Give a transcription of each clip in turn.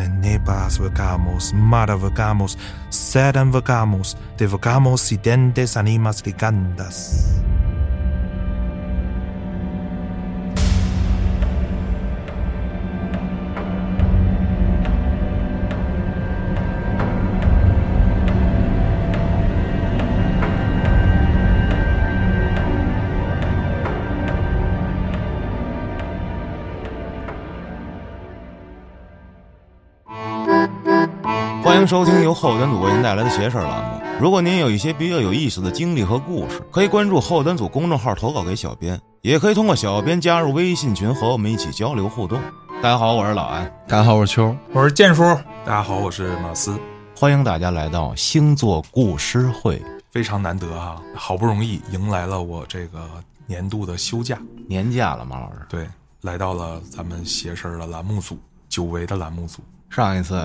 tenebras vocamos, mara vocamos, sedem vocamos, de y dentes animas ligandas. 迎收听由后端组为您带来的邪事儿栏目。如果您有一些比较有意思的经历和故事，可以关注后端组公众号投稿给小编，也可以通过小编加入微信群和我们一起交流互动。大家好，我是老安，大家好，我是秋。我是建叔，大家好，我是马斯，欢迎大家来到星座故事会。非常难得啊，好不容易迎来了我这个年度的休假，年假了，马老师。对，来到了咱们邪事儿的栏目组，久违的栏目组。上一次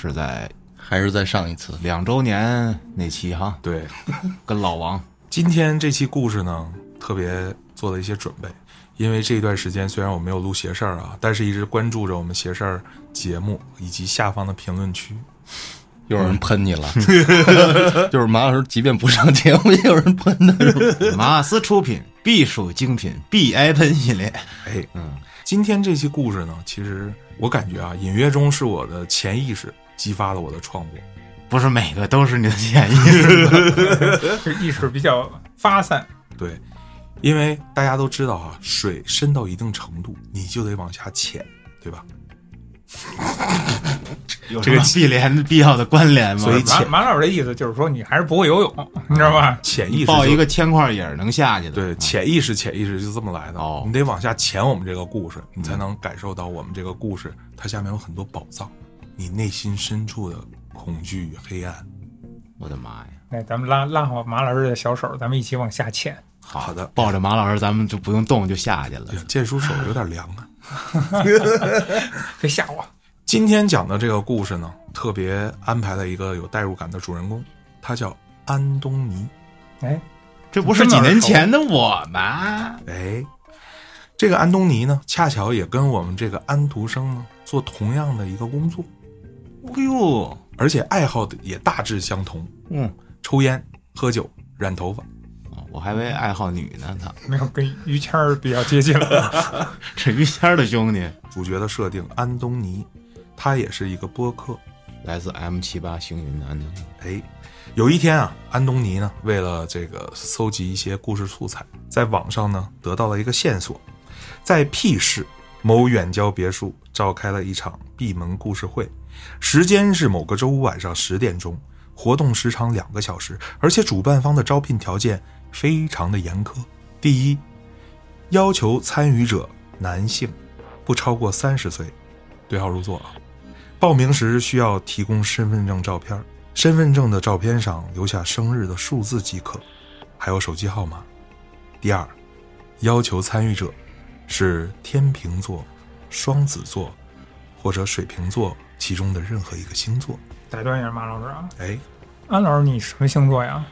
是在还是在上一次，两周年那期哈，对，跟老王。今天这期故事呢，特别做了一些准备，因为这一段时间虽然我没有录邪事儿啊，但是一直关注着我们邪事儿节目以及下方的评论区。有人喷你了，就是马老师，即便不上节目，也有人喷他。是吧马斯出品必属精品 B I 喷系列。哎，嗯，今天这期故事呢，其实我感觉啊，隐约中是我的潜意识激发了我的创作。不是每个都是你的潜意识，这意识比较发散。对，因为大家都知道啊，水深到一定程度，你就得往下潜，对吧？有 这个必联必要的关联吗？所以马马老师的意思就是说，你还是不会游泳，你知道吧？潜意识抱一个铅块也是能下去的。对，潜意识，潜意识就这么来的。哦你得往下潜我们这个故事，你才能感受到我们这个故事它下面有很多宝藏，你内心深处的恐惧与黑暗。我的妈呀！哎，咱们拉拉好马老师的小手，咱们一起往下潜。好的，抱着马老师，咱们就不用动就下去了剑叔手有点凉啊。别吓我！今天讲的这个故事呢，特别安排了一个有代入感的主人公，他叫安东尼。哎，这不是几年前的我吗？哎，这个安东尼呢，恰巧也跟我们这个安徒生呢做同样的一个工作，哎呦，而且爱好的也大致相同，嗯，抽烟、喝酒、染头发。哦我还以为爱好女呢，他没有跟于谦儿比较接近了。是于谦儿的兄弟，主角的设定，安东尼，他也是一个播客。来自 M 七八星云的安东尼。哎，有一天啊，安东尼呢，为了这个搜集一些故事素材，在网上呢得到了一个线索，在 P 市某远郊别墅召开了一场闭门故事会，时间是某个周五晚上十点钟，活动时长两个小时，而且主办方的招聘条件非常的严苛。第一，要求参与者男性，不超过三十岁，对号入座啊。报名时需要提供身份证照片，身份证的照片上留下生日的数字即可，还有手机号码。第二，要求参与者是天秤座、双子座或者水瓶座其中的任何一个星座。打断一下，马老师啊，哎，安老师你什么星座呀？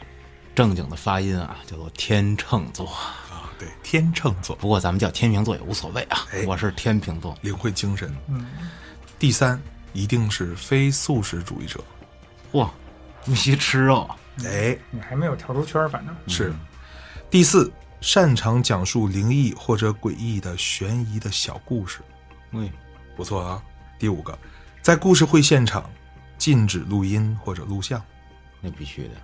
正经的发音啊，叫做天秤座。啊，对，天秤座，不过咱们叫天秤座也无所谓啊哎，我是天秤座。领会精神。嗯，第三，一定是非素食主义者。嚯，不惜吃肉，哎，你还没有跳出圈儿，反正是。第四，擅长讲述灵异或者诡异的悬疑的小故事。喂，不错啊。第五个，在故事会现场禁止录音或者录像。那必须的。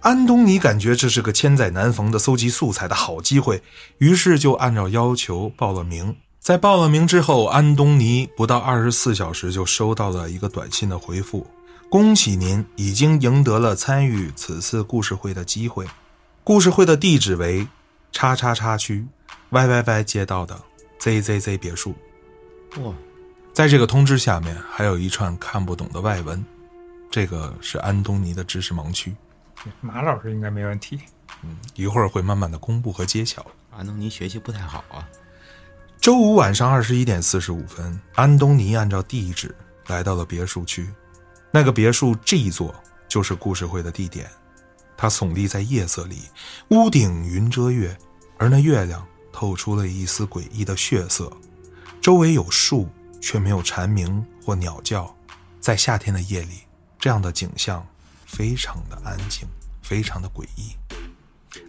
安东尼感觉这是个千载难逢的搜集素材的好机会，于是就按照要求报了名。在报了名之后，安东尼不到二十四小时就收到了一个短信的回复：“恭喜您已经赢得了参与此次故事会的机会。故事会的地址为叉叉叉区 YYY 街道的 ZZZ 别墅。”哇，在这个通知下面还有一串看不懂的外文，这个是安东尼的知识盲区，马老师应该没问题。嗯一会儿会慢慢的公布和揭晓。安东尼学习不太好啊。周五晚上二十一点四十五分，安东尼按照地址来到了别墅区，那个别墅 G 座就是故事会的地点。它耸立在夜色里，屋顶云遮月，而那月亮透出了一丝诡异的血色。周围有树、却没有蝉鸣或鸟叫。在夏天的夜里，这样的景象非常的安静，非常的诡异。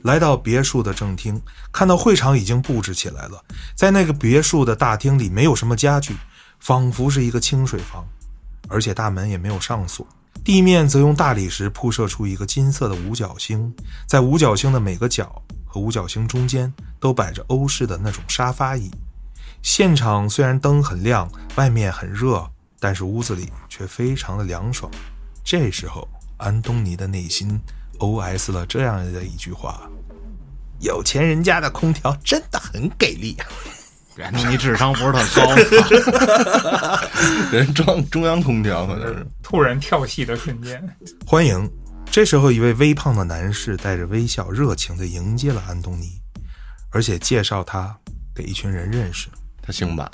来到别墅的正厅，看到会场已经布置起来了。在那个别墅的大厅里，没有什么家具，仿佛是一个清水房，而且大门也没有上锁。地面则用大理石铺设出一个金色的五角星，在五角星的每个角和五角星中间都摆着欧式的那种沙发椅。现场虽然灯很亮，外面很热，但是屋子里却非常的凉爽。这时候，安东尼的内心 OS 了这样的一句话：“有钱人家的空调真的很给力。”安东尼智商不是特高，人装中央空调可能是。突然跳戏的瞬间，欢迎！这时候，一位微胖的男士带着微笑，热情地迎接了安东尼，而且介绍他给一群人认识。他姓马，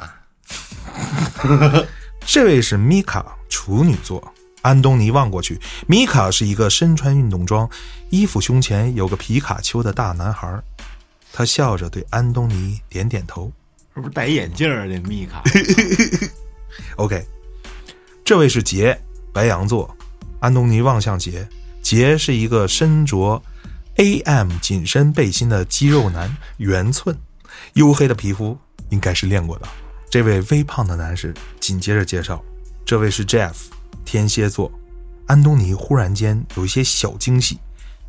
这位是米卡，处女座。安东尼望过去，米卡是一个身穿运动装、衣服胸前有个皮卡丘的大男孩。他笑着对安东尼点点头。是不是戴眼镜儿？这米卡 OK，这位是杰，白羊座。安东尼望向杰，杰是一个身着 AM 紧身背心的肌肉男，圆寸，黝黑的皮肤，应该是练过的。这位微胖的男士紧接着介绍，这位是 Jeff，天蝎座。安东尼忽然间有一些小惊喜，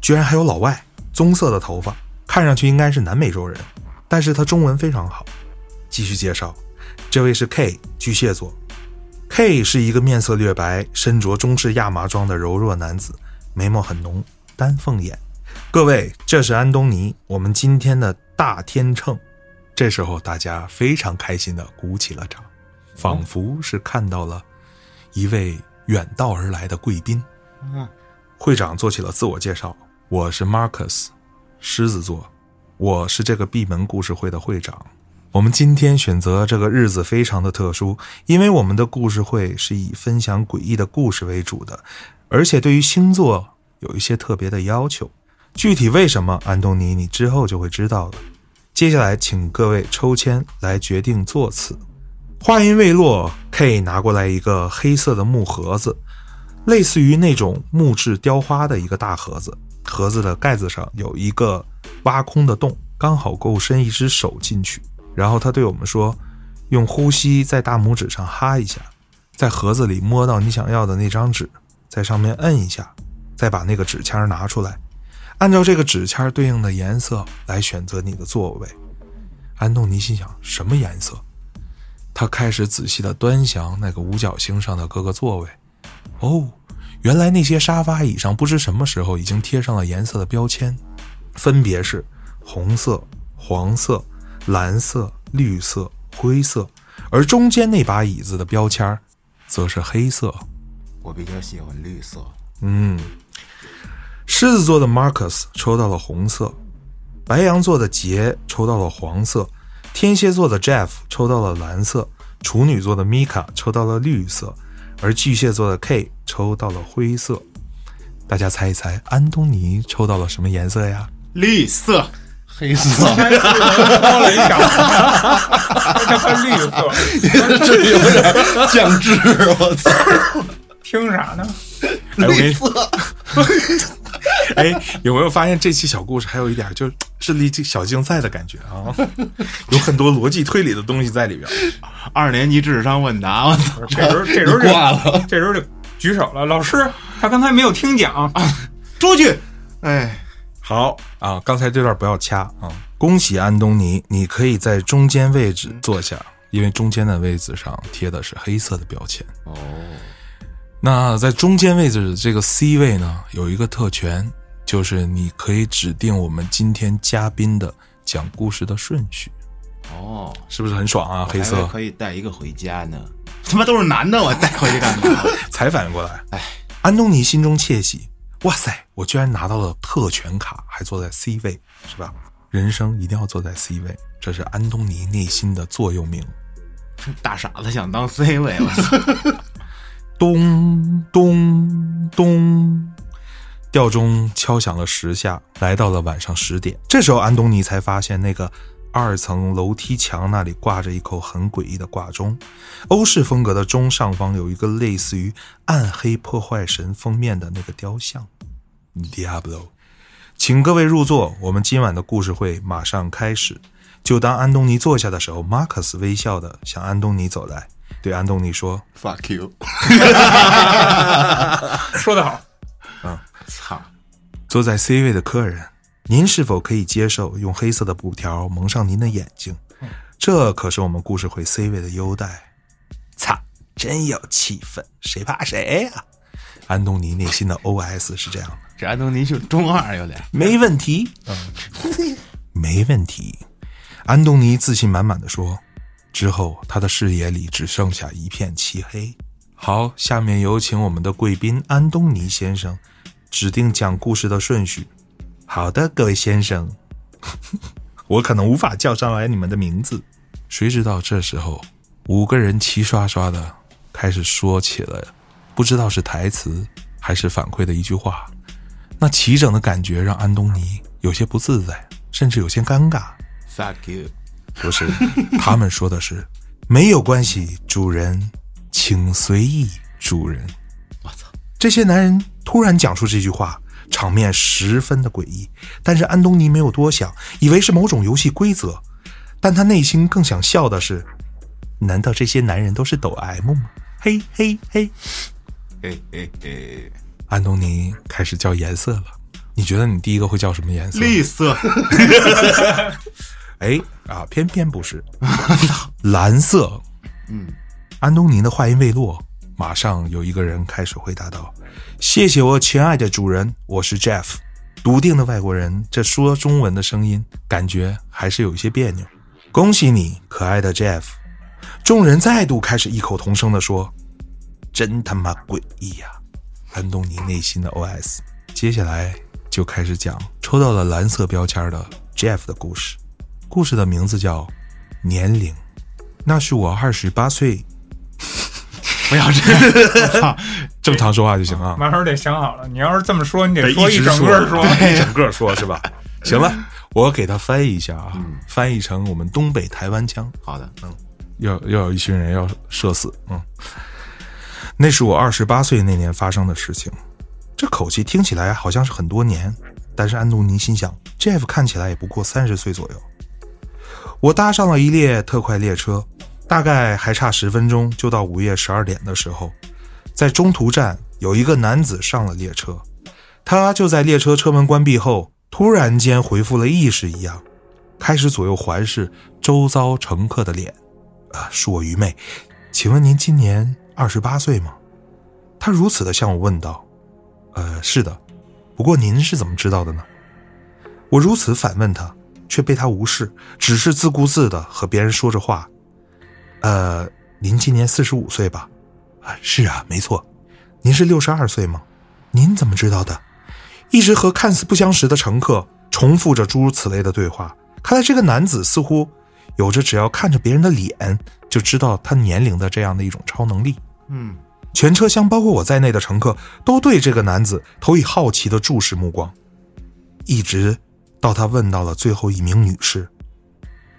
居然还有老外，棕色的头发，看上去应该是南美洲人，但是他中文非常好。继续介绍，这位是 K 巨蟹座。K 是一个面色略白、身着中式亚麻装的柔弱男子，眉毛很浓，丹凤眼。各位，这是安东尼，我们今天的大天秤。这时候，大家非常开心的鼓起了掌，仿佛是看到了一位远道而来的贵宾。嗯，会长做起了自我介绍：“我是 Marcus，狮子座，我是这个闭门故事会的会长。我们今天选择这个日子非常的特殊，因为我们的故事会是以分享诡异的故事为主的，而且对于星座有一些特别的要求。具体为什么，安东尼你之后就会知道了。接下来，请各位抽签来决定座次。话音未落，K 拿过来一个黑色的木盒子，类似于那种木质雕花的一个大盒子。盒子的盖子上有一个挖空的洞，刚好够伸一只手进去。然后他对我们说：“用呼吸在大拇指上哈一下，在盒子里摸到你想要的那张纸，在上面摁一下，再把那个纸签拿出来，按照这个纸签对应的颜色来选择你的座位。”安东尼心想：“什么颜色？”他开始仔细地端详那个五角星上的各个座位。哦，原来那些沙发椅上不知什么时候已经贴上了颜色的标签，分别是红色、黄色。蓝色、绿色、灰色，而中间那把椅子的标签则是黑色。我比较喜欢绿色。嗯，狮子座的 Marcus 抽到了红色，白羊座的杰抽到了黄色，天蝎座的 Jeff 抽到了蓝色，处女座的 Mika 抽到了绿色，而巨蟹座的 K 抽到了灰色。大家猜一猜，安东尼抽到了什么颜色呀？绿色。黑色，高了一小，这还绿色，这有点降智，我操！听啥呢？哎，我跟你 哎，有没有发现这期小故事还有一点就是智力小竞赛的感觉啊？有很多逻辑推理的东西在里边。二年级智商问答，我操！这时候，这时候就挂了，这时候就举手了。老师，他刚才没有听讲，出去。哎。好啊，刚才这段不要掐啊！恭喜安东尼，你可以在中间位置坐下，因为中间的位置上贴的是黑色的标签。哦，那在中间位置这个 C 位呢，有一个特权，就是你可以指定我们今天嘉宾的讲故事的顺序。哦，是不是很爽啊？黑色可以带一个回家呢？他妈都是男的，我带回去干嘛？才反应过来，哎，安东尼心中窃喜。哇塞！我居然拿到了特权卡，还坐在 C 位，是吧？人生一定要坐在 C 位，这是安东尼内心的座右铭。大傻子想当 C 位，我操！咚咚咚，吊钟敲响了十下，来到了晚上十点。这时候，安东尼才发现那个二层楼梯墙那里挂着一口很诡异的挂钟，欧式风格的钟上方有一个类似于暗黑破坏神封面的那个雕像。Diablo，请各位入座，我们今晚的故事会马上开始。就当安东尼坐下的时候，马克思微笑的向安东尼走来，对安东尼说 fuck you，说得好，嗯操，坐在 C 位的客人，您是否可以接受用黑色的布条蒙上您的眼睛？这可是我们故事会 C 位的优待。操，真有气氛，谁怕谁呀、安东尼内心的 OS 是这样的：这安东尼就中二有点。没问题，嗯，没问题。安东尼自信满满的说。之后，他的视野里只剩下一片漆黑。好，下面有请我们的贵宾安东尼先生指定讲故事的顺序。好的，各位先生，我可能无法叫上来你们的名字。谁知道这时候，五个人齐刷刷的开始说起了，不知道是台词还是反馈的一句话。那齐整的感觉让安东尼有些不自在，甚至有些尴尬。fuck you，不是，他们说的是没有关系，主人，请随意，主人。我操！这些男人突然讲出这句话，场面十分的诡异。但是安东尼没有多想，以为是某种游戏规则，但他内心更想笑的是：难道这些男人都是抖 M 吗？嘿嘿嘿！嘿嘿嘿，安东尼开始叫颜色了。你觉得你第一个会叫什么颜色？绿色，哎啊，偏偏不是 蓝色。嗯，安东尼的话音未落，马上有一个人开始回答道：“谢谢我亲爱的主人，我是 Jeff。”笃定的外国人，这说中文的声音感觉还是有一些别扭。恭喜你，可爱的 Jeff！众人再度开始异口同声地说：“真他妈诡异呀！”安东尼内心的 OS。接下来就开始讲抽到了蓝色标签的 Jeff 的故事。故事的名字叫《年龄》，那是我二十八岁，不要这样，正常说话就行啊，马老师得想好了，你要是这么说，你得得说一整个说。一整个说是吧？行了，我给他翻译一下啊，翻译成我们东北台湾腔，好的，嗯。要要有一群人要社死，嗯，那是我二十八岁那年发生的事情，这口气听起来好像是很多年，但是安东尼心想，Jeff 看起来也不过三十岁左右。我搭上了一列特快列车，大概还差十分钟就到午夜十二点的时候，在中途站有一个男子上了列车，他就在列车车门关闭后，突然间恢复了意识一样，开始左右环视周遭乘客的脸。啊，恕我愚昧，请问您今年二十八岁吗？他如此的向我问道。呃，是的，不过您是怎么知道的呢？我如此反问他，却被他无视，只是自顾自的和别人说着话。呃，您今年四十五岁吧？啊，是啊，没错。您是六十二岁吗？您怎么知道的？一直和看似不相识的乘客重复着诸如此类的对话。看来这个男子似乎有着只要看着别人的脸就知道他年龄的这样的一种超能力。嗯，全车厢包括我在内的乘客都对这个男子投以好奇的注视目光，一直到他问到了最后一名女士：“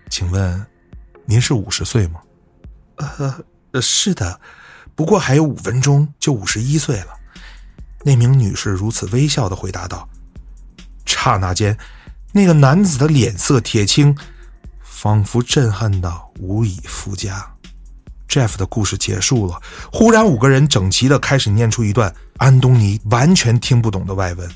请问，您是五十岁吗？”“呃，是的，不过还有五分钟就五十一岁了。”那名女士如此微笑的回答道。刹那间，那个男子的脸色铁青，仿佛震撼到无以复加。Jeff 的故事结束了，忽然五个人整齐的开始念出一段安东尼完全听不懂的外文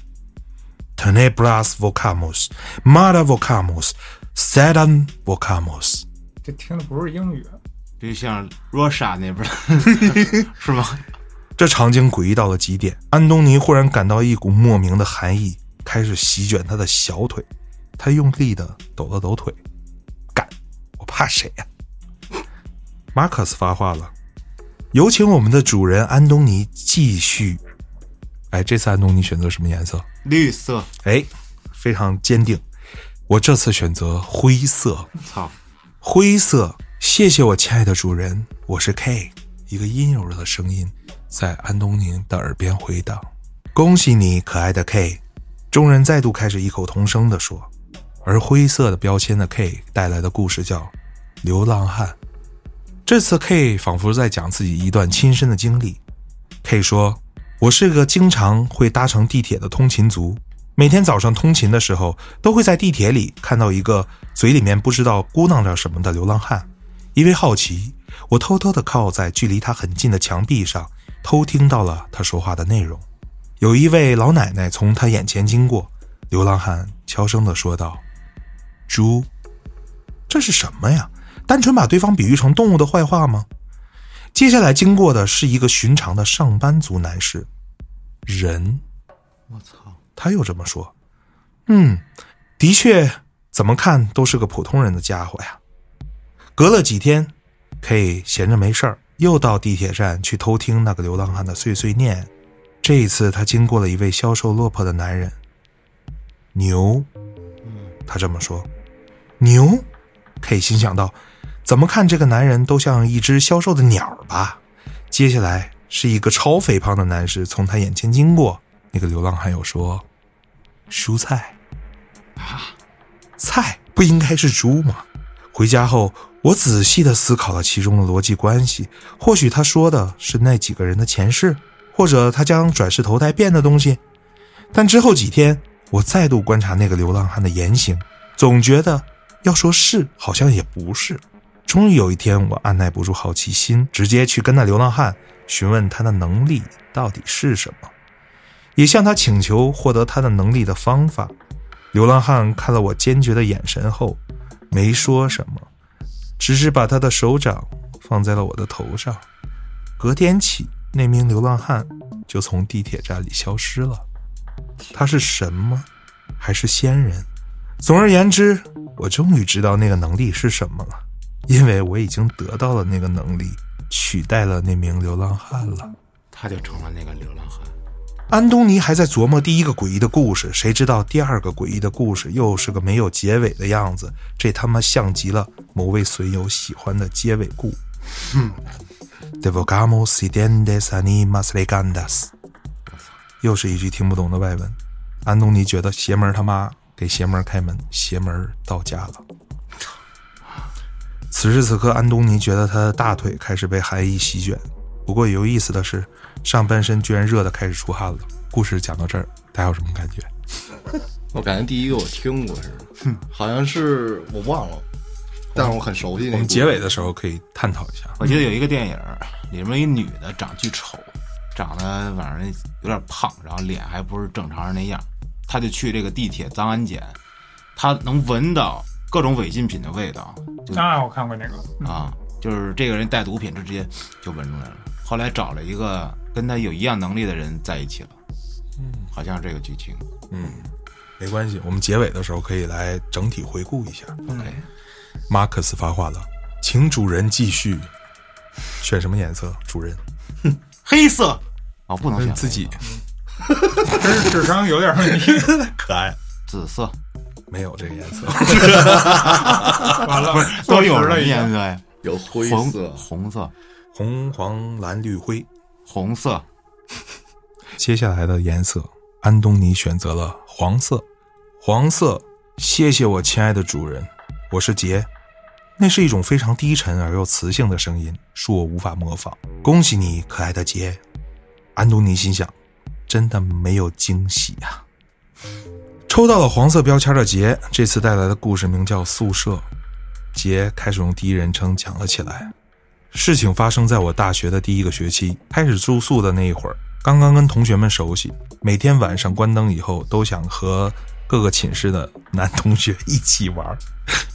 ：“Tenebras vocamus, mada Vocamus, Sedan Vocamus。这听的不是英语，就像罗莎那边 是吧？”这场景诡异到了极点，安东尼忽然感到一股莫名的寒意开始席卷他的小腿，他用力的抖了抖腿，敢，我怕谁呀、马克思发话了，有请我们的主人安东尼继续。哎，这次安东尼选择什么颜色？绿色，哎，非常坚定。我这次选择灰色，操，灰色。谢谢我亲爱的主人，我是 K。一个阴柔的声音在安东尼的耳边回荡。恭喜你，可爱的 K。众人再度开始异口同声地说而灰色的标签的 K 带来的故事叫《流浪汉》。这次 K 仿佛在讲自己一段亲身的经历。K 说：“我是个经常会搭乘地铁的通勤族，每天早上通勤的时候，都会在地铁里看到一个嘴里面不知道咕囔着什么的流浪汉。因为好奇，我偷偷地靠在距离他很近的墙壁上，偷听到了他说话的内容。有一位老奶奶从他眼前经过，流浪汉悄声地说道：‘猪，这是什么呀？单纯把对方比喻成动物的坏话吗？’接下来经过的是一个寻常的上班族男士，人。我操！他又这么说：“嗯，的确，怎么看都是个普通人的家伙呀。”隔了几天，K 闲着没事儿，又到地铁站去偷听那个流浪汉的碎碎念。这一次，他经过了一位消瘦落魄的男人。牛，他这么说。牛，K 心想到，怎么看这个男人都像一只消瘦的鸟吧。接下来是一个超肥胖的男士从他眼前经过。那个流浪汉又说：“蔬菜啊，菜不应该是猪吗？”回家后，我仔细的思考了其中的逻辑关系。或许他说的是那几个人的前世，或者他将转世投胎变的东西。但之后几天，我再度观察那个流浪汉的言行，总觉得要说是，好像也不是。终于有一天，我按耐不住好奇心，直接去跟那流浪汉询问他的能力到底是什么。也向他请求获得他的能力的方法。流浪汉看了我坚决的眼神后，没说什么，只是把他的手掌放在了我的头上。隔天起，那名流浪汉就从地铁站里消失了。他是神吗？还是仙人？总而言之，我终于知道那个能力是什么了，因为我已经得到了那个能力，取代了那名流浪汉了。他就成了那个流浪汉。安东尼还在琢磨第一个诡异的故事，谁知道第二个诡异的故事又是个没有结尾的样子。这他妈像极了某位损友喜欢的结尾故。Devogamos idendes animas legandas，又是一句听不懂的外文。安东尼觉得邪门他妈给邪门开门，邪门到家了。此时此刻，安东尼觉得他的大腿开始被寒意席卷。不过有意思的是。上半身居然热的开始出汗了。故事讲到这儿，大家有什么感觉？我感觉第一个我听过是，好像是我忘了，但是我很熟悉。我们结尾的时候可以探讨一下。我记得有一个电影，里面一女的长巨丑，长得反正有点胖，然后脸还不是正常人那样。她就去这个地铁脏安检，她能闻到各种违禁品的味道。啊，我看过那个啊，就是这个人带毒品，直接就闻出来了。后来找了一个。跟他有一样能力的人在一起了，嗯，好像是这个剧情，嗯，没关系，我们结尾的时候可以来整体回顾一下。OK，马克思发话了，请主人继续选什么颜色？主人，黑色 哦，不能选自己，真是智商有点问题。可爱，紫色没有这个颜色，完了，都有什么颜色呀？有灰色、红色、红黄蓝绿灰。红色，接下来的颜色，安东尼选择了黄色。黄色，谢谢我亲爱的主人，我是杰。那是一种非常低沉而又磁性的声音，恕我无法模仿。恭喜你，可爱的杰。安东尼心想，真的没有惊喜呀。抽到了黄色标签的杰，这次带来的故事名叫宿舍。杰开始用第一人称讲了起来。事情发生在我大学的第一个学期，开始住宿的那一会儿，刚刚跟同学们熟悉，每天晚上关灯以后，都想和各个寝室的男同学一起玩。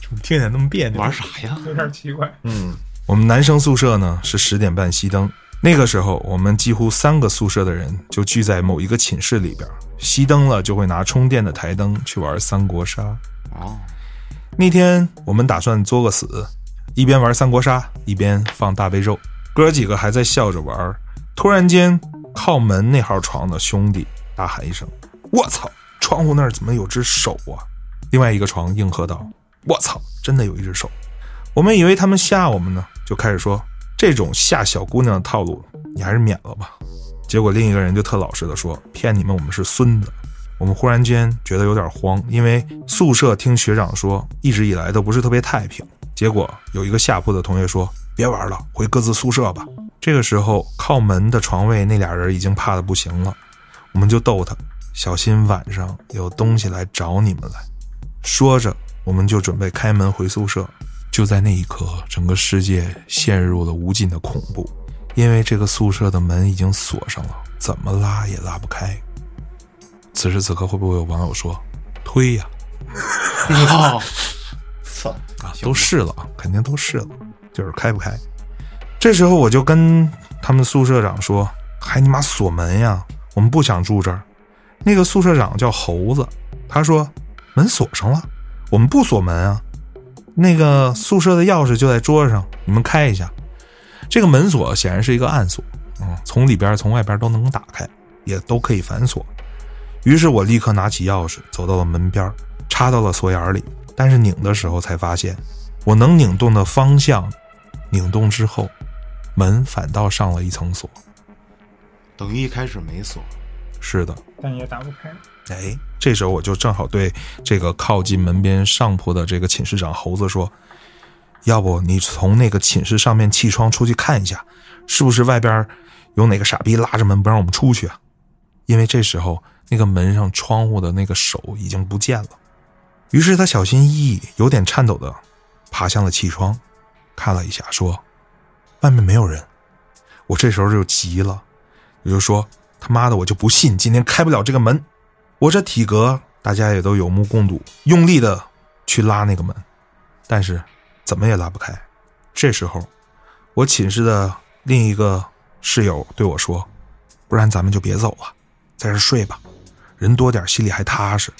怎 么听起来那么别扭？玩啥呀？有点奇怪。嗯，我们男生宿舍呢是十点半熄灯，那个时候我们几乎三个宿舍的人就聚在某一个寝室里边，熄灯了就会拿充电的台灯去玩三国杀。哦，那天我们打算作个死。一边玩三国杀，一边放大悲咒，哥几个还在笑着玩。突然间，靠门那号床的兄弟大喊一声：“我操！窗户那儿怎么有只手啊？”另外一个床应和道：“我操！真的有一只手。”我们以为他们吓我们呢，就开始说：“这种吓小姑娘的套路，你还是免了吧。”结果另一个人就特老实的说：“骗你们，我们是孙子。”我们忽然间觉得有点慌，因为宿舍听学长说，一直以来都不是特别太平。结果有一个下铺的同学说：“别玩了，回各自宿舍吧。”这个时候，靠门的床位那俩人已经怕的不行了，我们就逗他：“小心晚上有东西来找你们来。”说着，我们就准备开门回宿舍。就在那一刻，整个世界陷入了无尽的恐怖，因为这个宿舍的门已经锁上了，怎么拉也拉不开。此时此刻，会不会有网友说：“推呀操！操！啊，都试了啊，肯定都试了，就是开不开。”这时候我就跟他们宿舍长说：“还你妈锁门呀！我们不想住这儿。”那个宿舍长叫猴子，他说：“门锁上了，我们不锁门啊。那个宿舍的钥匙就在桌上，你们开一下。这个门锁显然是一个暗锁，嗯，从里边从外边都能打开，也都可以反锁。于是我立刻拿起钥匙，走到了门边，插到了锁眼里。但是拧的时候才发现，我能拧动的方向，拧动之后，门反倒上了一层锁。等于一开始没锁。是的，但也打不开。哎，这时候我就正好对这个靠近门边上铺的这个寝室长猴子说：“要不你从那个寝室上面气窗出去看一下，是不是外边有哪个傻逼拉着门不让我们出去啊？”因为这时候。那个门上窗户的那个手已经不见了，于是他小心翼翼、有点颤抖的爬向了气窗，看了一下，说：“外面没有人。”我这时候就急了，我就说：“妈的，我就不信今天开不了这个门！我这体格，大家也都有目共睹，用力的去拉那个门，但是怎么也拉不开。”这时候，我寝室的另一个室友对我说：“不然咱们就别走了，在这睡吧。”人多点，心里还踏实。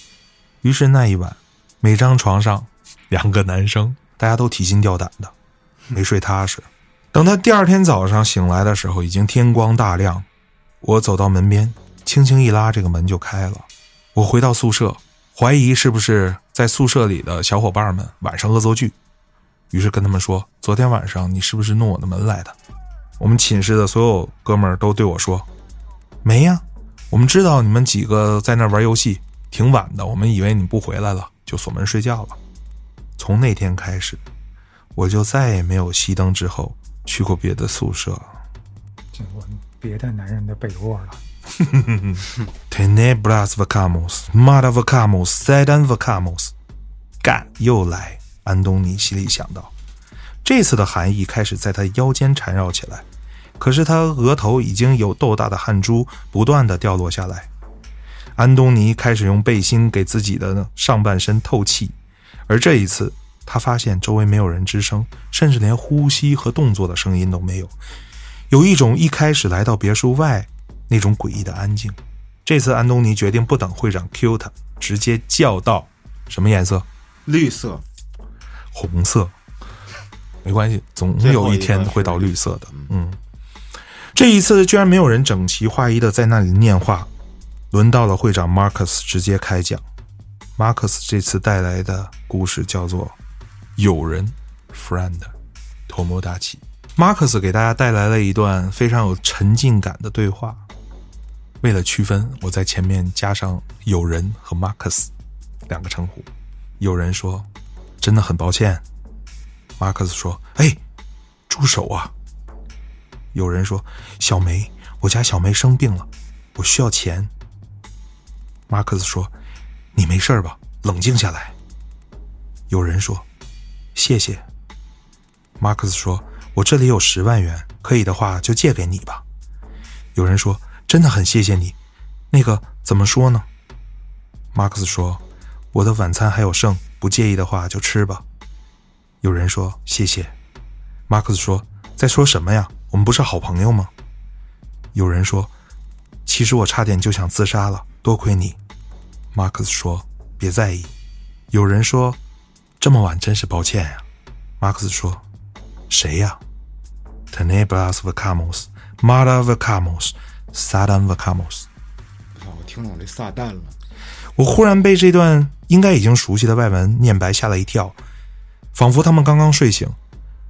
于是那一晚，每张床上两个男生，大家都提心吊胆的，没睡踏实。等他第二天早上醒来的时候，已经天光大亮。我走到门边，轻轻一拉，这个门就开了。我回到宿舍，怀疑是不是在宿舍里的小伙伴们晚上恶作剧，于是跟他们说：“昨天晚上你是不是弄我的门来的？”我们寝室的所有哥们儿都对我说：“没呀。”我们知道你们几个在那玩游戏，挺晚的。我们以为你不回来了，就锁门睡觉了。从那天开始，我就再也没有熄灯之后去过别的宿舍，见过你别的男人的被窝了。Tenebras vacamos, mada vacamos, sedan vacamos。干又来！安东尼心里想到，这次的寒意开始在他腰间缠绕起来。可是他额头已经有豆大的汗珠不断的掉落下来，安东尼开始用背心给自己的上半身透气，而这一次他发现周围没有人吱声，甚至连呼吸和动作的声音都没有，有一种一开始来到别墅外那种诡异的安静。这次安东尼决定不等会长 Q 他，直接叫道：“什么颜色？绿色，红色，没关系，总有一天会到绿色的。”嗯。这一次居然没有人整齐划一的在那里念话，轮到了会长 Marcus 直接开讲。Marcus 这次带来的故事叫做《友人》，Friend，头目大起。Marcus 给大家带来了一段非常有沉浸感的对话。为了区分，我在前面加上“友人”和 Marcus 两个称呼。有人说：“真的很抱歉。”Marcus 说：“哎，住手啊！”有人说：“小梅，我家小梅生病了，我需要钱。”马克思说：“你没事吧？冷静下来。”有人说：“谢谢。”马克思说：“我这里有十万元，可以的话就借给你吧。”有人说：“真的很谢谢你。”那个怎么说呢？马克思说：“我的晚餐还有剩，不介意的话就吃吧。”有人说：“谢谢。”马克思说：“在说什么呀？”我们不是好朋友吗？有人说：“其实我差点就想自杀了，多亏你。”马克思说：“别在意。”有人说：“这么晚真是抱歉呀。”马克思说：“谁呀？”Tenebras vacamos, mada vacamos, sadan vacamos。我听懂这撒旦了。我忽然被这段应该已经熟悉的外文念白吓了一跳，仿佛他们刚刚睡醒，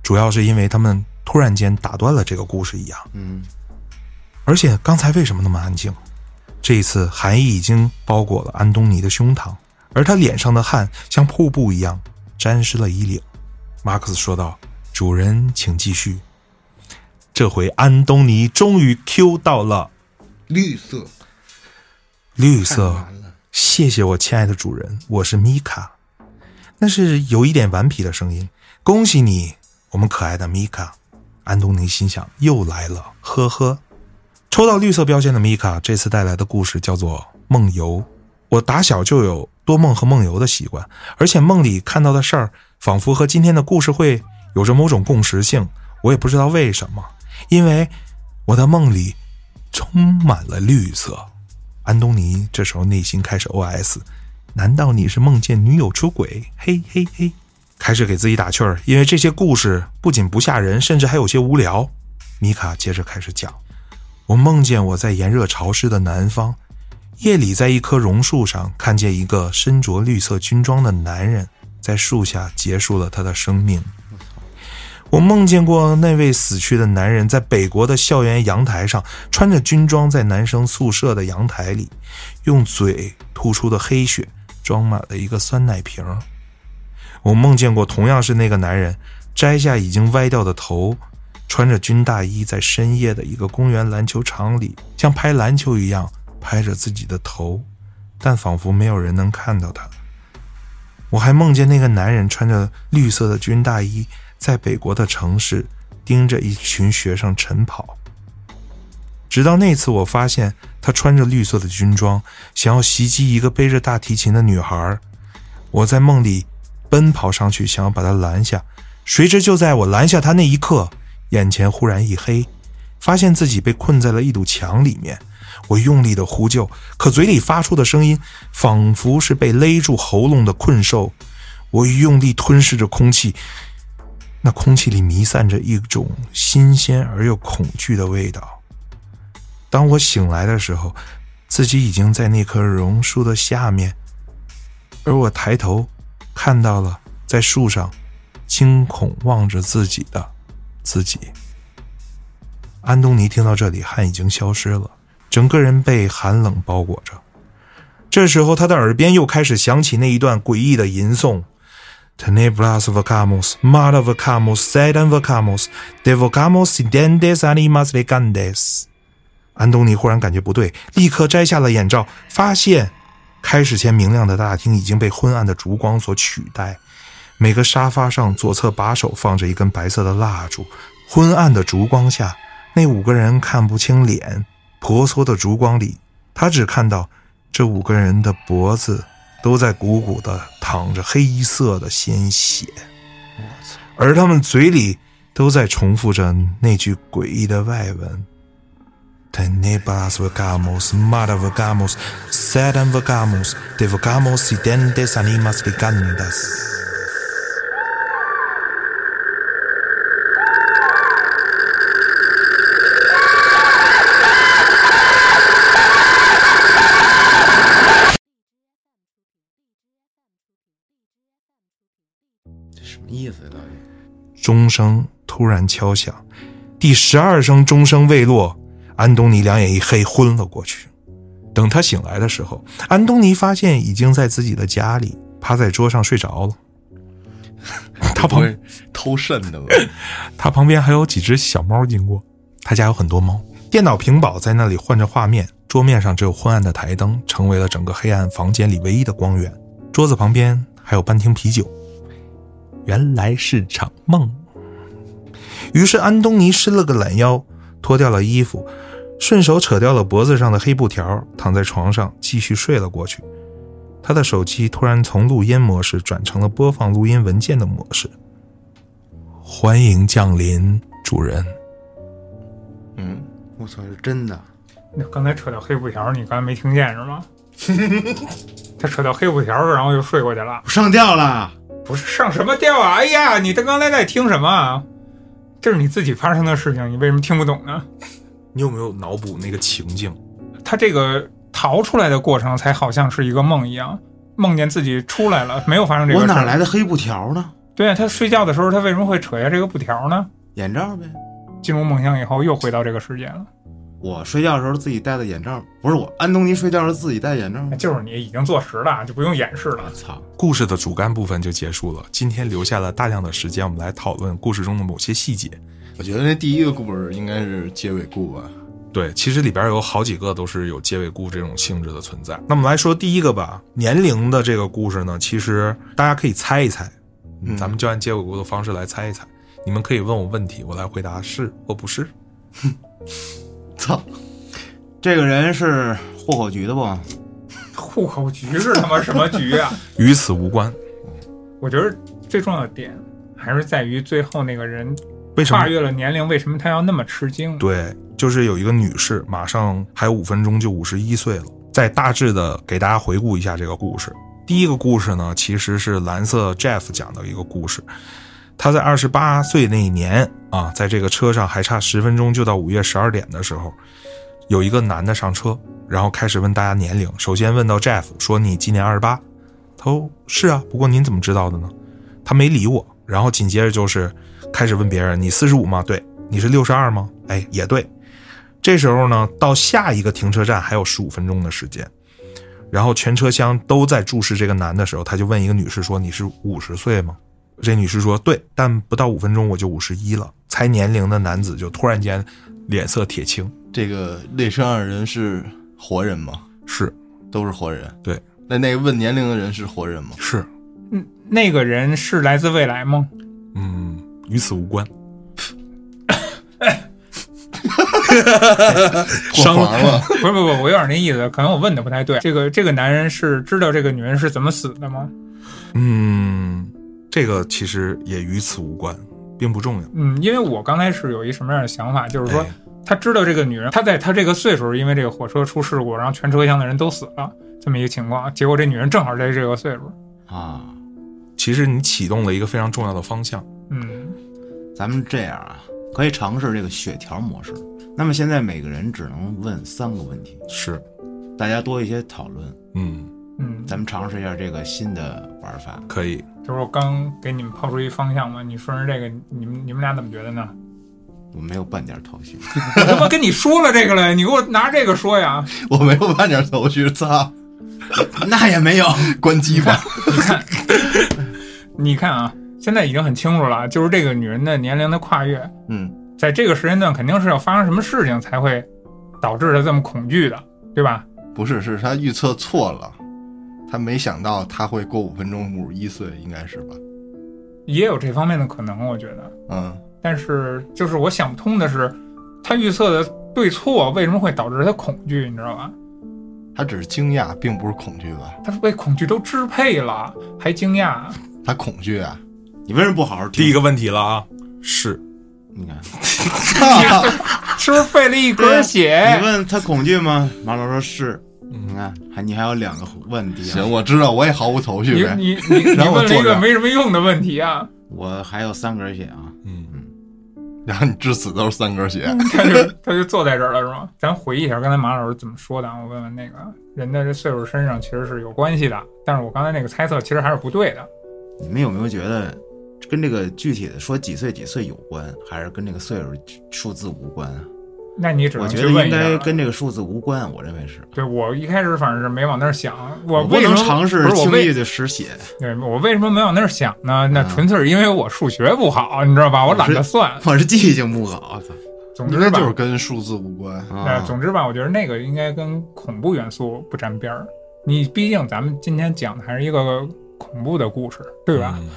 主要是因为他们。突然间打断了这个故事一样，嗯，而且刚才为什么那么安静？这一次寒意已经包裹了安东尼的胸膛，而他脸上的汗像瀑布一样沾湿了衣领。马克思说道：“主人，请继续。”这回安东尼终于 Q 到了绿色，绿色。谢谢我亲爱的主人，我是米卡。那是有一点顽皮的声音。恭喜你，我们可爱的米卡。安东尼心想，又来了，呵呵。抽到绿色标签的米卡，这次带来的故事叫做《梦游》。我打小就有多梦和梦游的习惯，而且梦里看到的事儿，仿佛和今天的故事会有着某种共识性。我也不知道为什么，因为我的梦里充满了绿色。安东尼这时候内心开始 OS：难道你是梦见女友出轨？嘿嘿嘿！开始给自己打趣儿，因为这些故事不仅不吓人，甚至还有些无聊。米卡接着开始讲：我梦见我在炎热潮湿的南方，夜里在一棵榕树上看见一个身着绿色军装的男人在树下结束了他的生命。我梦见过那位死去的男人在北国的校园阳台上，穿着军装，在男生宿舍的阳台里，用嘴吐出的黑血装满了一个酸奶瓶。我梦见过同样是那个男人，摘下已经歪掉的头，穿着军大衣，在深夜的一个公园篮球场里，像拍篮球一样拍着自己的头，但仿佛没有人能看到他。我还梦见那个男人穿着绿色的军大衣。在北国的城市，盯着一群学生晨跑。直到那次，我发现他穿着绿色的军装，想要袭击一个背着大提琴的女孩。我在梦里奔跑上去，想要把他拦下。谁知就在我拦下他那一刻，眼前忽然一黑，发现自己被困在了一堵墙里面。我用力的呼救，可嘴里发出的声音仿佛是被勒住喉咙的困兽。我用力吞噬着空气。那空气里弥散着一种新鲜而又恐惧的味道。当我醒来的时候，自己已经在那棵榕树的下面，而我抬头看到了在树上惊恐望着自己的自己。安东尼听到这里，汗已经消失了，整个人被寒冷包裹着。这时候，他的耳边又开始响起那一段诡异的吟诵。Tenebras vacamos, mala vacamos, sedan vacamos, de vacamos identes animas vegandes。安东尼忽然感觉不对，立刻摘下了眼罩，发现开始前明亮的大厅已经被昏暗的烛光所取代。每个沙发上左侧把手放着一根白色的蜡烛，昏暗的烛光下，那五个人看不清脸。婆娑的烛光里，他只看到这五个人的脖子。都在鼓鼓的淌着黑色的鲜血，而他们嘴里都在重复着那句诡异的外文：“Tenebras vagamos, mala vagamos, sedan vagamos, de vagamos identes animas vegantes。”什么意思呀？到底？钟声突然敲响，第十二声钟声未落，安东尼两眼一黑，昏了过去。等他醒来的时候，安东尼发现已经在自己的家里，趴在桌上睡着了。他旁边偷肾的吧？他旁边还有几只小猫经过，他家有很多猫。电脑屏保在那里换着画面，桌面上只有昏暗的台灯，成为了整个黑暗房间里唯一的光源。桌子旁边还有半听啤酒。原来是场梦。于是安东尼伸了个懒腰，脱掉了衣服，顺手扯掉了脖子上的黑布条，躺在床上继续睡了过去。他的手机突然从录音模式转成了播放录音文件的模式。欢迎降临，主人。嗯，我操，是真的。那刚才扯掉黑布条，你刚才没听见是吗？他扯掉黑布条，然后就睡过去了。我上吊了，不是上什么吊啊？哎呀，你这刚才在听什么啊？这是你自己发生的事情，你为什么听不懂呢？你有没有脑补那个情境？他这个逃出来的过程才好像是一个梦一样，梦见自己出来了，没有发生这个我。哪来的黑布条呢？对啊，他睡觉的时候，他为什么会扯下这个布条呢？眼罩呗。进入梦乡以后，又回到这个世界了。我睡觉的时候自己戴的眼罩，不是我，安东尼睡觉时候自己戴眼罩。就是你已经坐实了，就不用演示了。操！故事的主干部分就结束了。今天留下了大量的时间，我们来讨论故事中的某些细节。我觉得那第一个故事应该是结尾故吧。对，其实里边有好几个都是有结尾故这种性质的存在。那么来说第一个吧，年龄的这个故事呢，其实大家可以猜一猜，嗯咱们就按结尾故的方式来猜一猜。你们可以问我问题，我来回答是或不是。操！这个人是户口局的不？户口局是他妈什么局啊？与此无关。我觉得最重要的点还是在于最后那个人为什么跨？越了年龄，为什么他要那么吃惊？对，就是有一个女士，马上还有五分钟就五十一岁了。再大致的给大家回顾一下这个故事。第一个故事呢，其实是蓝色 Jeff 讲的一个故事。他在二十八岁那一年啊，在这个车上还差十分钟就到午夜十二点的时候，有一个男的上车，然后开始问大家年龄。首先问到 Jeff 说：“你今年二十八？”他说：“是啊，不过您怎么知道的呢？”他没理我，然后紧接着就是开始问别人：“你四十五吗？对，你是六十二吗？哎，也对。”这时候呢，到下一个停车站还有十五分钟的时间，然后全车厢都在注视这个男的时候，他就问一个女士说：“你是五十岁吗？”这女士说：“对，但不到五分钟我就五十一了。”猜年龄的男子就突然间脸色铁青，这个列车上的人是活人吗？是都是活人。对，那那个问年龄的人是活人吗？是，嗯，那个人是来自未来吗？嗯，与此无关。破防了。不是不是不是，我有点那意思，可能我问的不太对。这个这个男人是知道这个女人是怎么死的吗？嗯，这个其实也与此无关，并不重要。嗯，因为我刚开始有一什么样的想法，就是说哎他知道这个女人，他在他这个岁数，因为这个火车出事故，然后全车厢的人都死了，这么一个情况。结果这女人正好在这个岁数，啊，其实你启动了一个非常重要的方向。嗯，咱们这样啊，可以尝试这个血条模式。那么现在每个人只能问三个问题，是，大家多一些讨论。嗯，嗯，咱们尝试一下这个新的玩法。可以。就是我刚给你们抛出一方向嘛，你顺着这个，你们你们俩怎么觉得呢？我没有半点头绪。我他妈跟你说了这个了，你给我拿这个说呀？我没有半点头绪，操！那也没有。关机吧。你看，你看啊，现在已经很清楚了，就是这个女人的年龄的跨越，嗯，在这个时间段肯定是要发生什么事情才会导致她这么恐惧的，对吧？不是，是她预测错了，他没想到他会过五分钟五十一岁，应该是吧？也有这方面的可能，我觉得。嗯，但是就是我想不通的是，他预测的对错为什么会导致他恐惧，你知道吧？他只是惊讶，并不是恐惧吧？他是被恐惧都支配了，还惊讶。他恐惧啊！你为什么不好好听？第一个问题了啊，是你看 是不是费了一格血？你问他恐惧吗？马老说是。嗯你看，还你还有两个问题、啊。行，，我知道，我也毫无头绪呗。你你你 你然后我问了一个没什么用的问题啊！我还有三根血啊。嗯，然后你至死都是三根血，他就他就坐在这儿了，是吗？咱回忆一下刚才马老师怎么说的啊？我问问那个人的这岁数身上其实是有关系的，但是我刚才那个猜测其实还是不对的。你们有没有觉得跟这个具体的说几岁几岁有关，还是跟这个岁数数字无关啊？那你只能去问一下觉得应该。跟这个数字无关，我认为是。对我一开始反正是没往那儿想，我不能尝试不是我为轻易的使血。对我为什么没往那儿想呢？那嗯纯粹是因为我数学不好，你知道吧？我懒得算。我是记性不好，总之吧，就是跟数字无关。那，啊，总之吧，我觉得那个应该跟恐怖元素不沾边儿。你毕竟咱们今天讲的还是一个恐怖的故事，对吧？嗯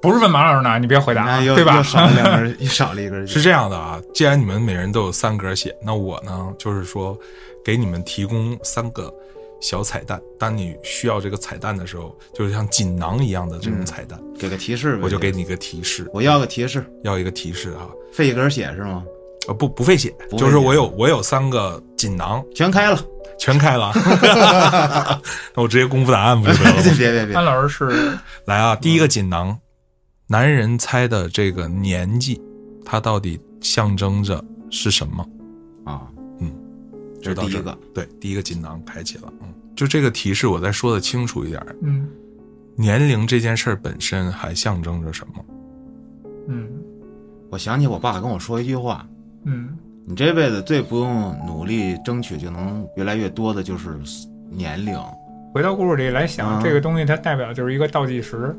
不是问马老师呢，你别回答对吧又？少了两根，又少了一根血。是这样的啊，既然你们每人都有三格血，那我呢就是说给你们提供三个小彩蛋。当你需要这个彩蛋的时候，就是像锦囊一样的这种彩蛋，给个提示呗，我就给你一个提示，我要个提示，要一个提示哈。费一根血是吗？呃，不不费血，费血就是我有我有三个锦囊全开了，全开了，那我直接公布答案不就得了？别别别别安，老师是来啊，第一个锦囊，男人猜的这个年纪，它到底象征着是什么？啊，嗯，这是第一个，对，第一个锦囊开启了。嗯，就这个提示，我再说的清楚一点，嗯年龄这件事儿本身还象征着什么？嗯我想起我爸跟我说一句话，嗯你这辈子最不用努力争取就能越来越多的就是年龄，回到故事里来想，啊这个东西它代表就是一个倒计时。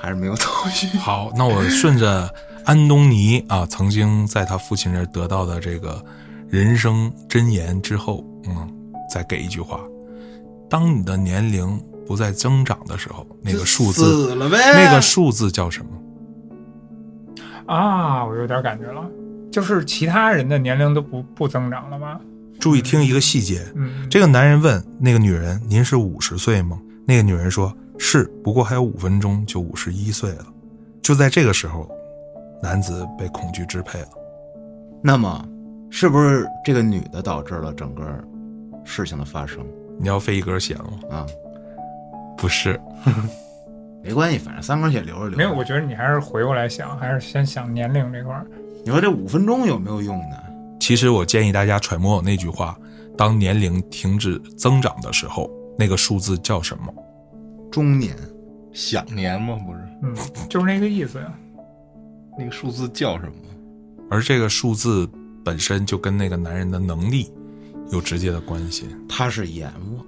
还是没有头绪。好，那我顺着安东尼啊曾经在他父亲那儿得到的这个人生箴言之后，嗯，再给一句话：当你的年龄不再增长的时候，那个数字，死了呗，那个数字叫什么？啊，我有点感觉了，就是其他人的年龄都不不增长了吗？注意听一个细节，嗯，这个男人问那个女人：“您是五十岁吗？”那个女人说：“是，不过还有五分钟就五十一岁了。”就在这个时候，男子被恐惧支配了。那么，是不是这个女的导致了整个事情的发生你要费一根血了吗？啊？不是，没关系，反正三根血留着留着。没有，我觉得你还是回过来想，还是先想年龄这块儿。你说这五分钟有没有用呢？其实我建议大家揣摩我那句话：当年龄停止增长的时候，那个数字叫什么？中年，享年吗？不是，嗯，就是那个意思呀。那个数字叫什么？而这个数字本身就跟那个男人的能力有直接的关系。他是阎王，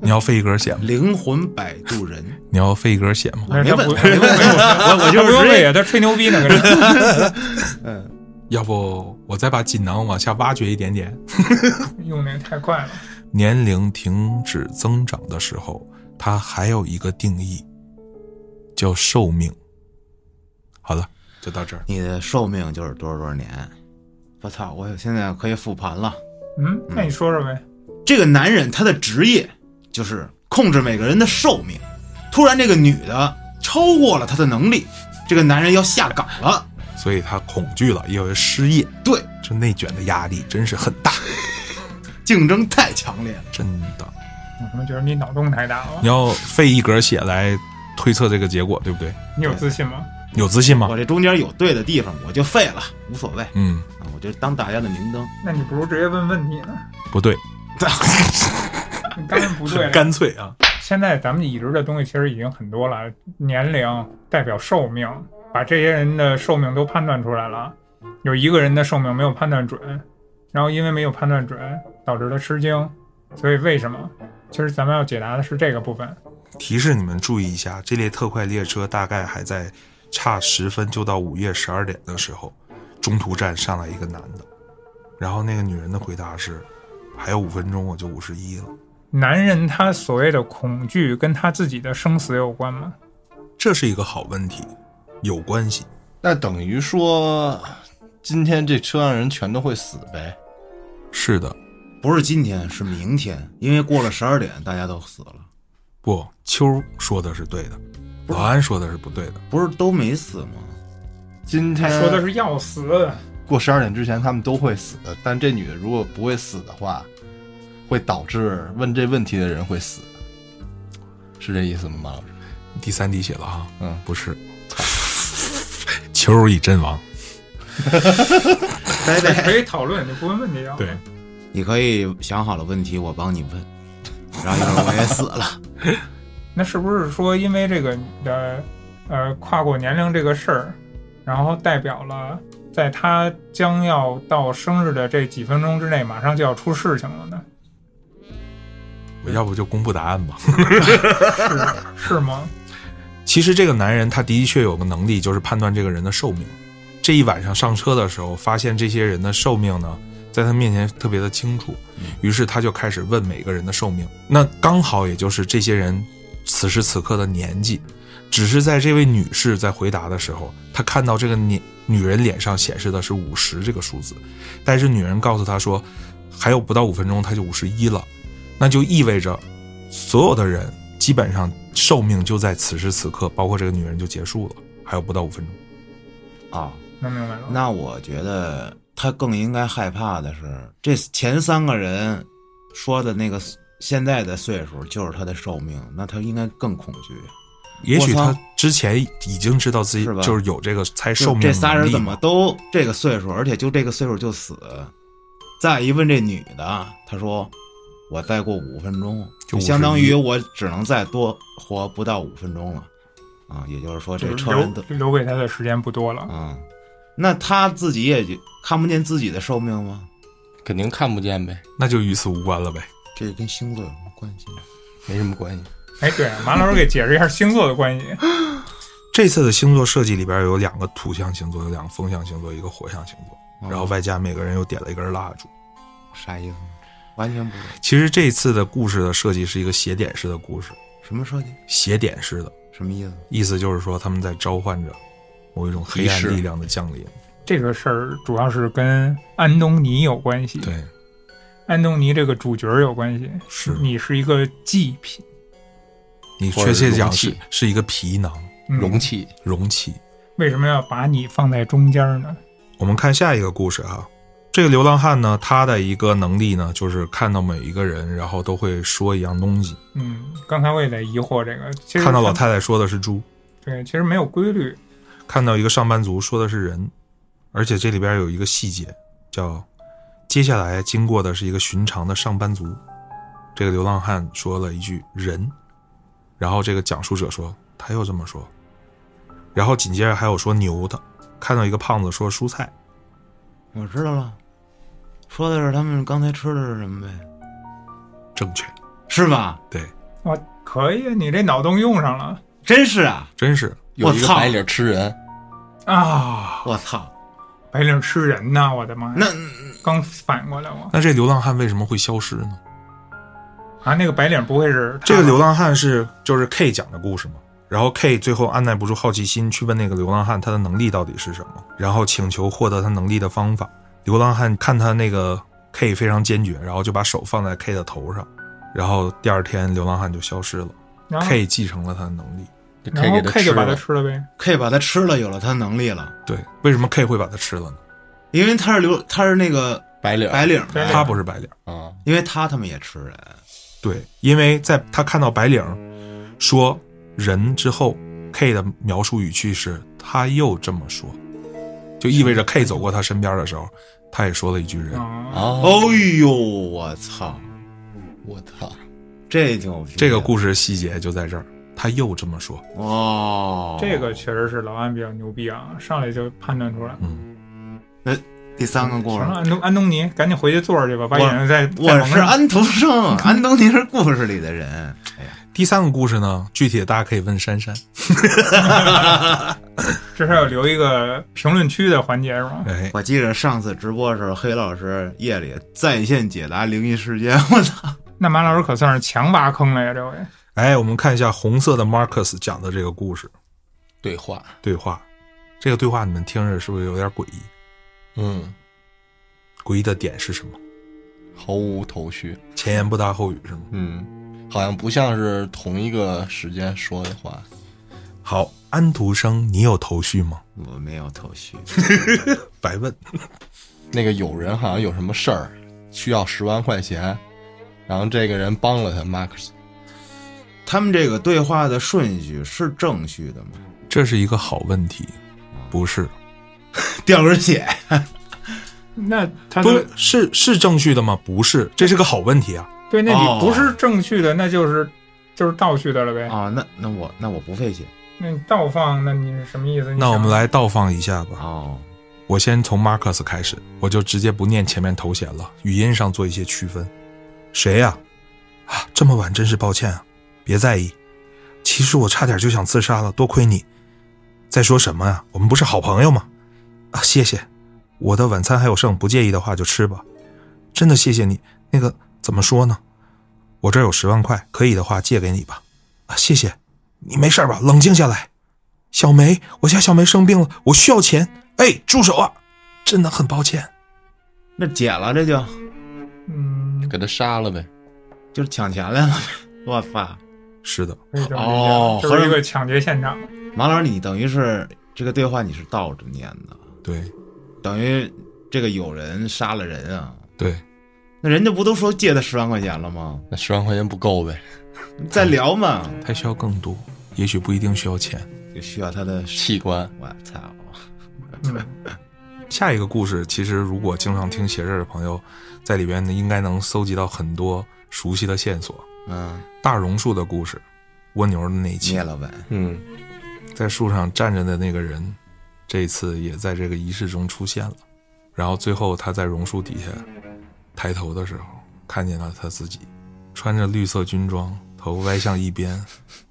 你要费一根血吗？灵魂摆渡人。你要费一根血吗？我我就他不用是职业为他吹牛逼呢，搁这 嗯，要不我再把锦囊往下挖掘一点点？用那个太快了。年龄停止增长的时候，它还有一个定义，叫寿命。好了，就到这儿。你的寿命就是多少多少年。我操！我现在可以复盘了。嗯，那你说说呗。这个男人他的职业就是控制每个人的寿命。突然，这个女的超过了他的能力，这个男人要下岗了。所以他恐惧了，因为失业，对，这内卷的压力真是很大，竞争太强烈了。真的。我他妈觉得你脑洞太大了你。要费一格血来推测这个结果，对不对？你有自信吗？有自信吗我？这中间有对的地方，我就废了，无所谓嗯，啊，我就当大家的明灯。那你不如直接问问题呢。不对，你当然不对了。干脆啊，现在咱们已知的东西其实已经很多了，年龄代表寿命，把这些人的寿命都判断出来了。有一个人的寿命没有判断准，然后因为没有判断准，导致他吃惊。所以为什么？其实咱们要解答的是这个部分。提示你们注意一下，这列特快列车大概还在差十分就到午夜十二点的时候，中途站上来一个男的，然后那个女人的回答是：还有五分钟我就五十一了。男人他所谓的恐惧跟他自己的生死有关吗？这是一个好问题，有关系。那等于说，今天这车上人全都会死呗？是的，不是今天，是明天，因为过了十二点，大家都死了。不，秋说的是对的，老安说的是不对的。不是都没死吗？今天说的是要死，过十二点之前他们都会死，但这女的如果不会死的话，会导致问这问题的人会死，是这意思吗，马老师？第三滴血了哈，嗯，不是，秋已阵亡。拜拜。可以讨论，就不问问题啊。对，你可以想好了问题，我帮你问，然后一会儿我也死了。那是不是说，因为这个女的，呃，跨过年龄这个事儿，然后代表了在他将要到生日的这几分钟之内，马上就要出事情了呢？我要不就公布答案吧。是是吗？其实这个男人他的确有个能力，就是判断这个人的寿命。这一晚上上车的时候，发现这些人的寿命呢，在他面前特别的清楚，于是他就开始问每个人的寿命。那刚好也就是这些人此时此刻的年纪。只是在这位女士在回答的时候，她看到这个年女人脸上显示的是五十这个数字，但是女人告诉她说，还有不到五分钟她就五十一了，那就意味着所有的人基本上寿命就在此时此刻，包括这个女人就结束了，还有不到五分钟。啊，那明白了？那我觉得他更应该害怕的是，这前三个人说的那个现在的岁数就是他的寿命，那他应该更恐惧。也许他之前已经知道自己就是有这个猜寿命这仨人怎么都这个岁数，而且就这个岁数就死？再一问这女的，她说我再过五分钟，就相当于我只能再多活不到五分钟了。啊，也就是说这车人都留留给他的时间不多了。啊，那他自己也就看不见自己的寿命吗？肯定看不见呗，那就与此无关了呗。这跟星座有什么关系呢？没什么关系。哎，对，马老师给解释一下星座的关系。这次的星座设计里边有两个土象星座，有两个风象星座，一个火象星座，然后外加每个人又点了一根蜡烛。啥意思？完全不知道其实这次的故事的设计是一个斜点式的故事，什么设计，斜点式的什么意思？意思就是说他们在召唤着某一种黑暗力量的降临。这个事儿主要是跟安东尼有关系，对，安东尼这个主角有关系。是你是一个祭品，你确切讲是是一个皮囊嗯容器容器。为什么要把你放在中间呢？我们看下一个故事哈，这个流浪汉呢，他的一个能力呢，就是看到每一个人，然后都会说一样东西。嗯，刚才我也在疑惑这个，其实看到老太太说的是猪，对，其实没有规律。看到一个上班族说的是人，而且这里边有一个细节，叫接下来经过的是一个寻常的上班族。这个流浪汉说了一句“人”，然后这个讲述者说他又这么说，然后紧接着还有说牛的，看到一个胖子说蔬菜，我知道了，说的是他们刚才吃的是什么呗？正确，是吧？对，啊，可以，你这脑洞用上了真是啊！真是有一我操个白领吃人，啊！我操，白领吃人呐，我的妈呀！那刚反过来我那这流浪汉为什么会消失呢？啊，那个白领不会是这个流浪汉是就是 K 讲的故事吗，然后 K 最后按耐不住好奇心去问那个流浪汉他的能力到底是什么，然后请求获得他能力的方法。流浪汉看他那个 K 非常坚决，然后就把手放在 K 的头上，然后第二天流浪汉就消失了，K 继承了他的能力。就可以然后给他 K 吃就把它了。吃了呗。K 把他吃了，有了他能力了，对，为什么 K 会把他吃了呢？因为他是流，他是那个白领白领他不是白领，啊，因为他他妈也吃人，对，因为在他看到白领说人之后，K 的描述语气是他又这么说，就意味着 K 走过他身边的时候，他也说了一句人。哦呦，我操，我操，这就！这个故事细节就在这儿，他又这么说。哦，这个确实是老安比较牛逼啊，上来就判断出来。嗯，那第三个故事，安东安东尼，赶紧回去坐着去吧，把我眼睛再再我是安徒生，安东尼是故事里的人。哎呀，第三个故事呢，具体的大家可以问珊珊。至少要留一个评论区的环节是吗？哎，我记得上次直播的时候，黑老师夜里在线解答灵异事件，我操！那马老师可算是强挖坑了呀，这回。哎，我们看一下红色的 Marcus 讲的这个故事对话，对话。这个对话你们听着是不是有点诡异？嗯，诡异的点是什么？毫无头绪，前言不搭后语是吗？嗯，好像不像是同一个时间说的话。好，安徒生，你有头绪吗？我没有头绪，白问。那个有人好像有什么事儿，需要十万块钱，然后这个人帮了他，Max。他们这个对话的顺序是正序的吗？这是一个好问题，不是？掉根血，那他不的是是正序的吗？不是，这是个好问题啊。对，那哦你不是正序的，那就是就是倒序的了呗。啊，那那我那我不费血那你倒放，那你是什么意思？那我们来倒放一下吧。哦。我先从 Marcus 开始，我就直接不念前面头衔了，语音上做一些区分。谁呀、啊？这么晚真是抱歉啊，别在意。其实我差点就想自杀了，多亏你。在说什么呀？我们不是好朋友吗？啊，谢谢。我的晚餐还有剩，不介意的话就吃吧。真的谢谢你。那个怎么说呢？我这儿有十万块，可以的话借给你吧。啊，谢谢。你没事吧？冷静下来。小梅，我家小梅生病了，我需要钱。哎，住手啊！真的很抱歉。那解了，这就嗯，给他杀了呗。就是抢钱来了。我操！是的，可以这么理解哦就是一个抢劫现场。马老师，你等于是这个对话你是倒着念的，对等于这个有人杀了人啊？对，那人家不都说借他十万块钱了吗？那十万块钱不够呗？再聊嘛，他需要更多，也许不一定需要钱。也需要他的。器官，我操！嗯，下一个故事，其实如果经常听写事儿的朋友，在里边呢，应该能搜集到很多熟悉的线索。嗯，大榕树的故事，蜗牛的那一期灭，了吻。嗯，在树上站着的那个人，这一次也在这个仪式中出现了。然后最后他在榕树底下抬头的时候，看见了他自己，穿着绿色军装，头歪向一边。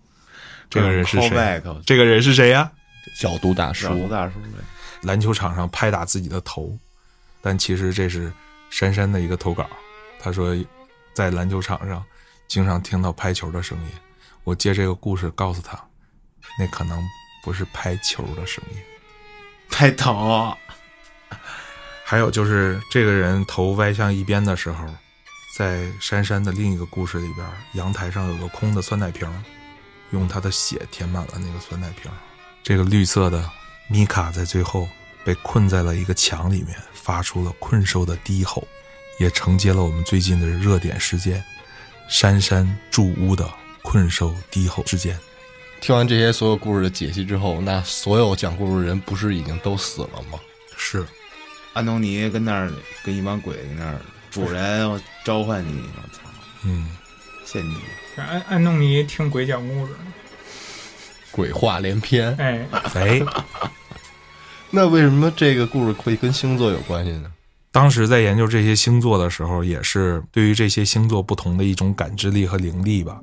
这个人是谁？这个人是谁呀？角度大叔小，吴大叔呗，篮球场上拍打自己的头，但其实这是珊珊的一个投稿。他说，在篮球场上经常听到拍球的声音。我借这个故事告诉他，那可能不是拍球的声音。拍头，还有就是这个人头歪向一边的时候，在珊珊的另一个故事里边，阳台上有个空的酸奶瓶，用他的血填满了那个酸奶瓶。这个绿色的米卡在最后被困在了一个墙里面，发出了困兽的低吼，也承接了我们最近的热点事件——珊珊住屋的困兽低吼之间。听完这些所有故事的解析之后，那所有讲故事的人不是已经都死了吗？是，安东尼跟那儿跟一帮鬼在那儿，主人我召唤你，我操，嗯，陷你，安安东尼听鬼讲故事，鬼话连篇。哎，哎，那为什么这个故事会跟星座有关系呢？当时在研究这些星座的时候，也是对于这些星座不同的一种感知力和灵力吧。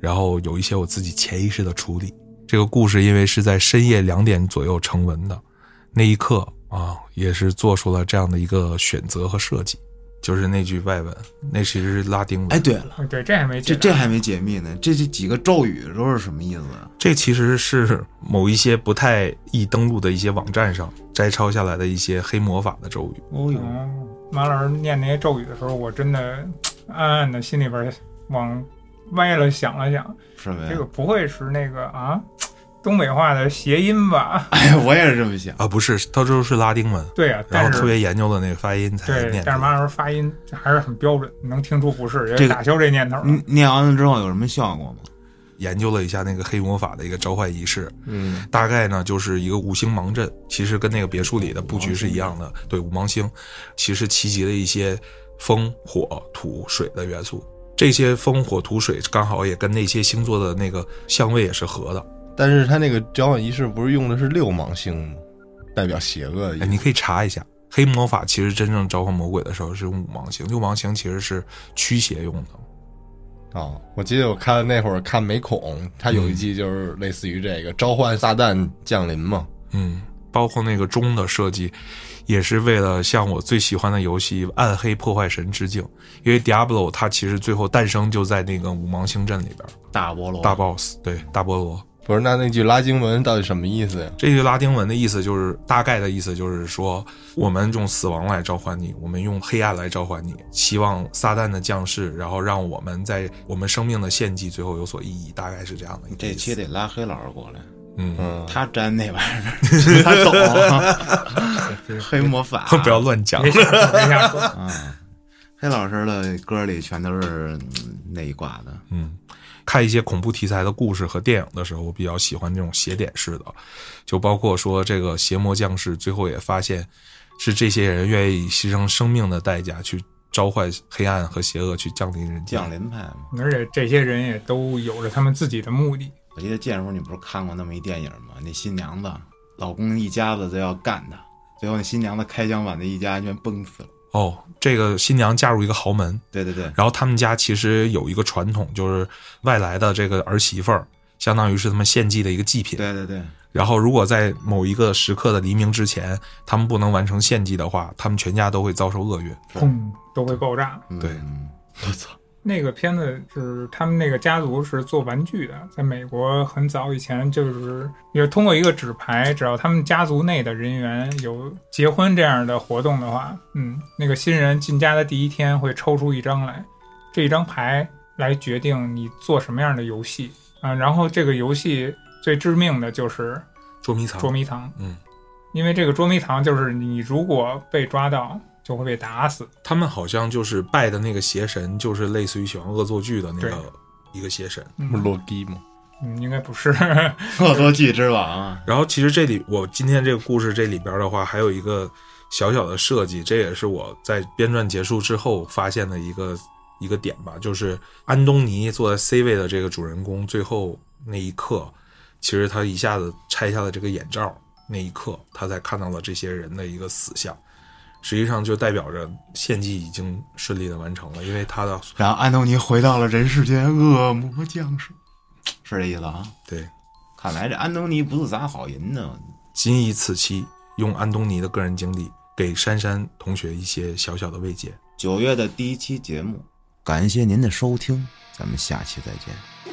然后有一些我自己潜意识的处理。这个故事因为是在深夜两点左右成文的，那一刻啊，也是做出了这样的一个选择和设计。就是那句外文，那其实是拉丁文。哎，对了，对，这还没解这这还没解密呢，这这几个咒语都是什么意思啊？这其实是某一些不太易登录的一些网站上摘抄下来的一些黑魔法的咒语。哦呦，哦，马老师念那些咒语的时候，我真的暗暗的心里边往歪了想了想，是呗这？个不会是那个啊东北话的谐音吧？哎，我也是这么想。啊，不是，它就是拉丁文，对啊，然后特别研究的那个发音才对，念。但是马老师发音还是很标准，能听出不是，这个也打消这念头念完了之后有什么效果吗？研究了一下那个黑魔法的一个召唤仪式，嗯，大概呢就是一个五星芒阵，其实跟那个别墅里的布局是一样的。对，五芒星其实齐集了一些风、火、土、水的元素。这些风、火、土、水刚好也跟那些星座的那个相位也是合的。但是他那个交换仪式不是用的是六芒星吗？代表邪恶的意哎，思。你可以查一下，黑魔法其实真正召唤魔鬼的时候是用五芒星，六芒星其实是驱邪用的。哦，我记得我看那会儿看美恐，他有一季就是类似于这个召唤撒旦降临嘛。嗯，包括那个钟的设计，也是为了向我最喜欢的游戏《暗黑破坏神》致敬。因为 Diablo 它其实最后诞生就在那个五芒星阵里边，大菠萝，大 boss 对大菠萝。不是，那那句拉丁文到底什么意思呀？这句拉丁文的意思就是大概的意思就是说，我们用死亡来召唤你，我们用黑暗来召唤你，希望撒旦的降世，然后让我们在我们生命的献祭最后有所意义，大概是这样的这。期得拉黑老师过来，嗯，嗯，他沾那玩意儿，他懂 黑魔法，不要乱讲。啊。黑老师的歌里全都是嗯那一挂的，嗯，看一些恐怖题材的故事和电影的时候，我比较喜欢那种邪点式的，就包括说这个邪魔降世，最后也发现是这些人愿意牺牲生命的代价去召唤黑暗和邪恶去降临人间。降临派嘛。而且这些人也都有着他们自己的目的。我记得建叔，你不是看过那么一电影吗？那新娘子，老公一家子都要干她，最后那新娘子开枪把那一家全崩死了。哦，这个新娘嫁入一个豪门，对对对，然后他们家其实有一个传统，就是外来的这个儿媳妇儿，相当于是他们献祭的一个祭品。对对对，然后如果在某一个时刻的黎明之前，他们不能完成献祭的话，他们全家都会遭受厄运。砰，都会爆炸。嗯对我操，那个片子是他们那个家族是做玩具的，在美国很早以前就是也通过一个纸牌，只要他们家族内的人员有结婚这样的活动的话，嗯，那个新人进家的第一天会抽出一张来，这一张牌来决定你做什么样的游戏。啊，然后这个游戏最致命的就是捉迷藏，捉迷藏，嗯，因为这个捉迷藏就是你如果被抓到就会被打死，他们好像就是拜的那个邪神，就是类似于喜欢恶作剧的那个一个邪神。不是洛基吗？嗯，应该不是。恶作剧之王啊，然后其实这里我今天这个故事这里边的话，还有一个小小的设计，这也是我在编撰结束之后发现的一个一个点吧，就是安东尼坐在 C 位的这个主人公，最后那一刻，其实他一下子拆下了这个眼罩，那一刻，他才看到了这些人的一个死相，实际上就代表着献祭已经顺利的完成了，因为他的然后安东尼回到了人世间，恶魔降世，是这意思啊？对看来这安东尼不是啥好人呢。今以此期用安东尼的个人经历给珊珊同学一些小小的慰藉。九月的第一期节目，感谢您的收听，咱们下期再见。